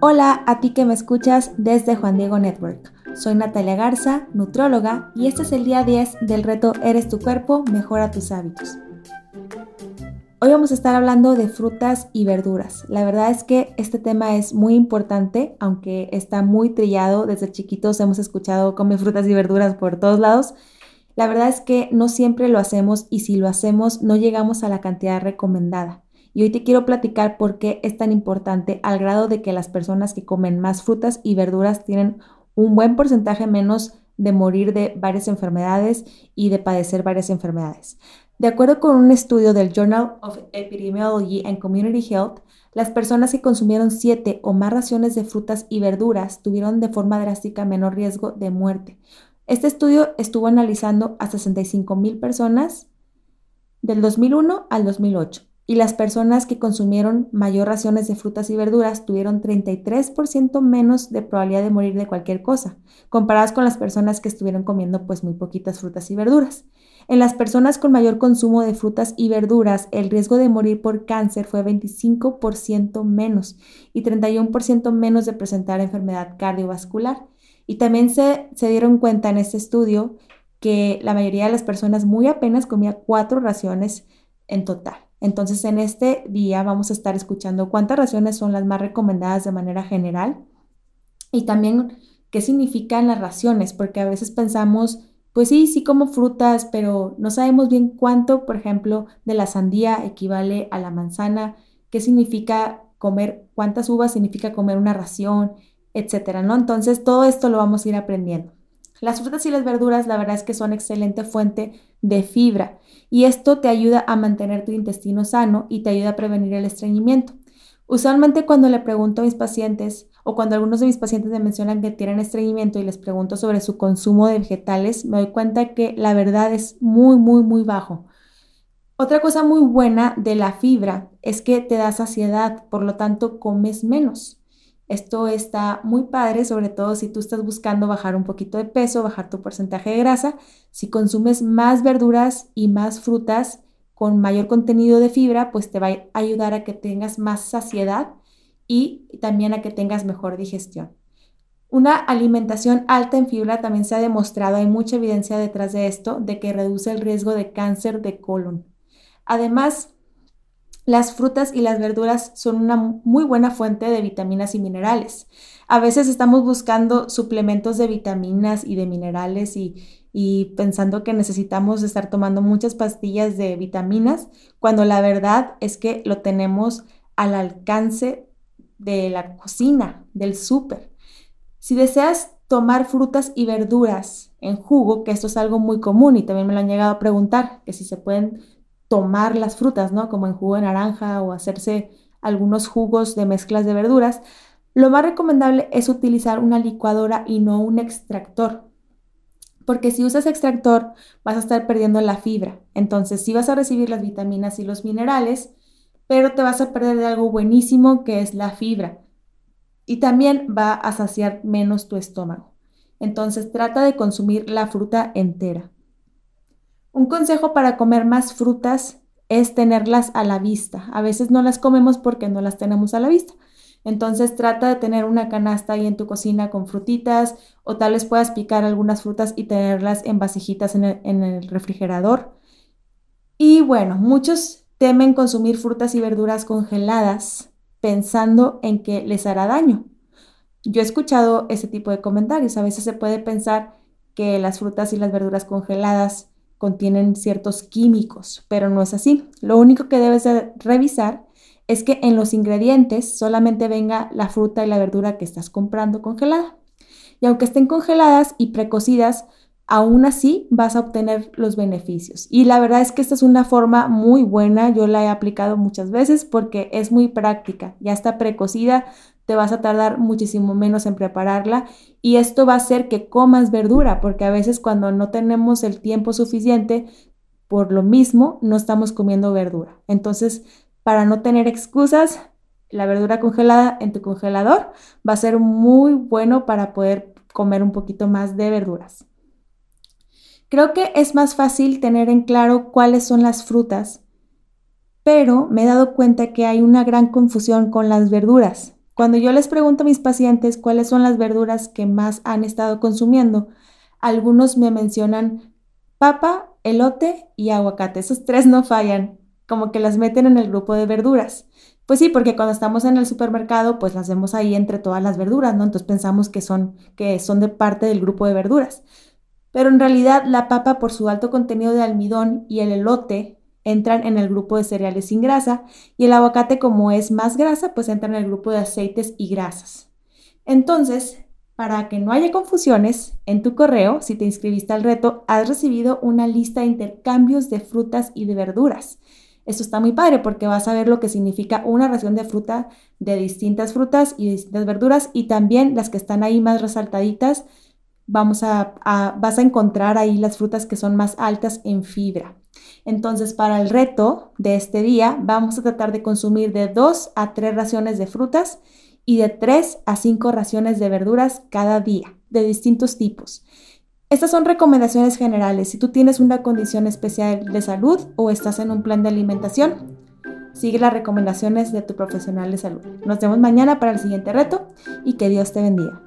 Hola a ti que me escuchas desde Juan Diego Network. Soy Natalia Garza, nutróloga, y este es el día 10 del reto Eres tu cuerpo, mejora tus hábitos. Hoy vamos a estar hablando de frutas y verduras. La verdad es que este tema es muy importante, aunque está muy trillado. Desde chiquitos hemos escuchado come frutas y verduras por todos lados. La verdad es que no siempre lo hacemos y si lo hacemos no llegamos a la cantidad recomendada. Y hoy te quiero platicar por qué es tan importante al grado de que las personas que comen más frutas y verduras tienen un buen porcentaje menos de morir de varias enfermedades y de padecer varias enfermedades. De acuerdo con un estudio del Journal of Epidemiology and Community Health, las personas que consumieron siete o más raciones de frutas y verduras tuvieron de forma drástica menor riesgo de muerte. Este estudio estuvo analizando a 65 mil personas del 2001 al 2008 y las personas que consumieron mayor raciones de frutas y verduras tuvieron 33% menos de probabilidad de morir de cualquier cosa, comparadas con las personas que estuvieron comiendo pues muy poquitas frutas y verduras. En las personas con mayor consumo de frutas y verduras, el riesgo de morir por cáncer fue 25% menos y 31% menos de presentar enfermedad cardiovascular. Y también se, se dieron cuenta en este estudio que la mayoría de las personas muy apenas comía cuatro raciones en total. Entonces, en este día vamos a estar escuchando cuántas raciones son las más recomendadas de manera general y también qué significan las raciones, porque a veces pensamos, pues sí, sí como frutas, pero no sabemos bien cuánto, por ejemplo, de la sandía equivale a la manzana, qué significa comer, cuántas uvas significa comer una ración, etcétera, ¿no? Entonces, todo esto lo vamos a ir aprendiendo. Las frutas y las verduras, la verdad es que son excelente fuente de fibra y esto te ayuda a mantener tu intestino sano y te ayuda a prevenir el estreñimiento. Usualmente cuando le pregunto a mis pacientes o cuando algunos de mis pacientes me mencionan que tienen estreñimiento y les pregunto sobre su consumo de vegetales, me doy cuenta que la verdad es muy, muy, muy bajo. Otra cosa muy buena de la fibra es que te da saciedad, por lo tanto comes menos. Esto está muy padre, sobre todo si tú estás buscando bajar un poquito de peso, bajar tu porcentaje de grasa. Si consumes más verduras y más frutas con mayor contenido de fibra, pues te va a ayudar a que tengas más saciedad y también a que tengas mejor digestión. Una alimentación alta en fibra también se ha demostrado, hay mucha evidencia detrás de esto, de que reduce el riesgo de cáncer de colon. Además, las frutas y las verduras son una muy buena fuente de vitaminas y minerales. A veces estamos buscando suplementos de vitaminas y de minerales y, pensando que necesitamos estar tomando muchas pastillas de vitaminas, cuando la verdad es que lo tenemos al alcance de la cocina, del súper. Si deseas tomar frutas y verduras en jugo, que esto es algo muy común y también me lo han llegado a preguntar, que si se pueden tomar las frutas, ¿no? Como en jugo de naranja o hacerse algunos jugos de mezclas de verduras, lo más recomendable es utilizar una licuadora y no un extractor. Porque si usas extractor vas a estar perdiendo la fibra. Entonces sí vas a recibir las vitaminas y los minerales, pero te vas a perder de algo buenísimo que es la fibra. Y también va a saciar menos tu estómago. Entonces trata de consumir la fruta entera. Un consejo para comer más frutas es tenerlas a la vista. A veces no las comemos porque no las tenemos a la vista. Entonces trata de tener una canasta ahí en tu cocina con frutitas o tal vez puedas picar algunas frutas y tenerlas en vasijitas en el, refrigerador. Y bueno, muchos temen consumir frutas y verduras congeladas pensando en que les hará daño. Yo he escuchado ese tipo de comentarios. A veces se puede pensar que las frutas y las verduras congeladas contienen ciertos químicos, pero no es así. Lo único que debes revisar es que en los ingredientes solamente venga la fruta y la verdura que estás comprando congelada. Y aunque estén congeladas y precocidas, aún así vas a obtener los beneficios. Y la verdad es que esta es una forma muy buena, yo la he aplicado muchas veces porque es muy práctica, ya está precocida, te vas a tardar muchísimo menos en prepararla y esto va a hacer que comas verdura, porque a veces cuando no tenemos el tiempo suficiente, por lo mismo no estamos comiendo verdura. Entonces, para no tener excusas, la verdura congelada en tu congelador va a ser muy bueno para poder comer un poquito más de verduras. Creo que es más fácil tener en claro cuáles son las frutas, pero me he dado cuenta que hay una gran confusión con las verduras. Cuando yo les pregunto a mis pacientes cuáles son las verduras que más han estado consumiendo, algunos me mencionan papa, elote y aguacate. Esos tres no fallan, como que las meten en el grupo de verduras. Pues sí, porque cuando estamos en el supermercado, pues las vemos ahí entre todas las verduras, ¿no? Entonces pensamos que son, que son de parte del grupo de verduras. Pero en realidad la papa, por su alto contenido de almidón y el elote, entran en el grupo de cereales sin grasa y el aguacate, como es más grasa, pues entra en el grupo de aceites y grasas. Entonces, para que no haya confusiones, en tu correo, si te inscribiste al reto, has recibido una lista de intercambios de frutas y de verduras. Esto está muy padre porque vas a ver lo que significa una ración de fruta de distintas frutas y distintas verduras y también las que están ahí más resaltaditas. Vamos a, vas a encontrar ahí las frutas que son más altas en fibra. Entonces, para el reto de este día, vamos a tratar de consumir de 2 a 3 raciones de frutas y de 3 a 5 raciones de verduras cada día, de distintos tipos. Estas son recomendaciones generales. Si tú tienes una condición especial de salud o estás en un plan de alimentación, sigue las recomendaciones de tu profesional de salud. Nos vemos mañana para el siguiente reto y que Dios te bendiga.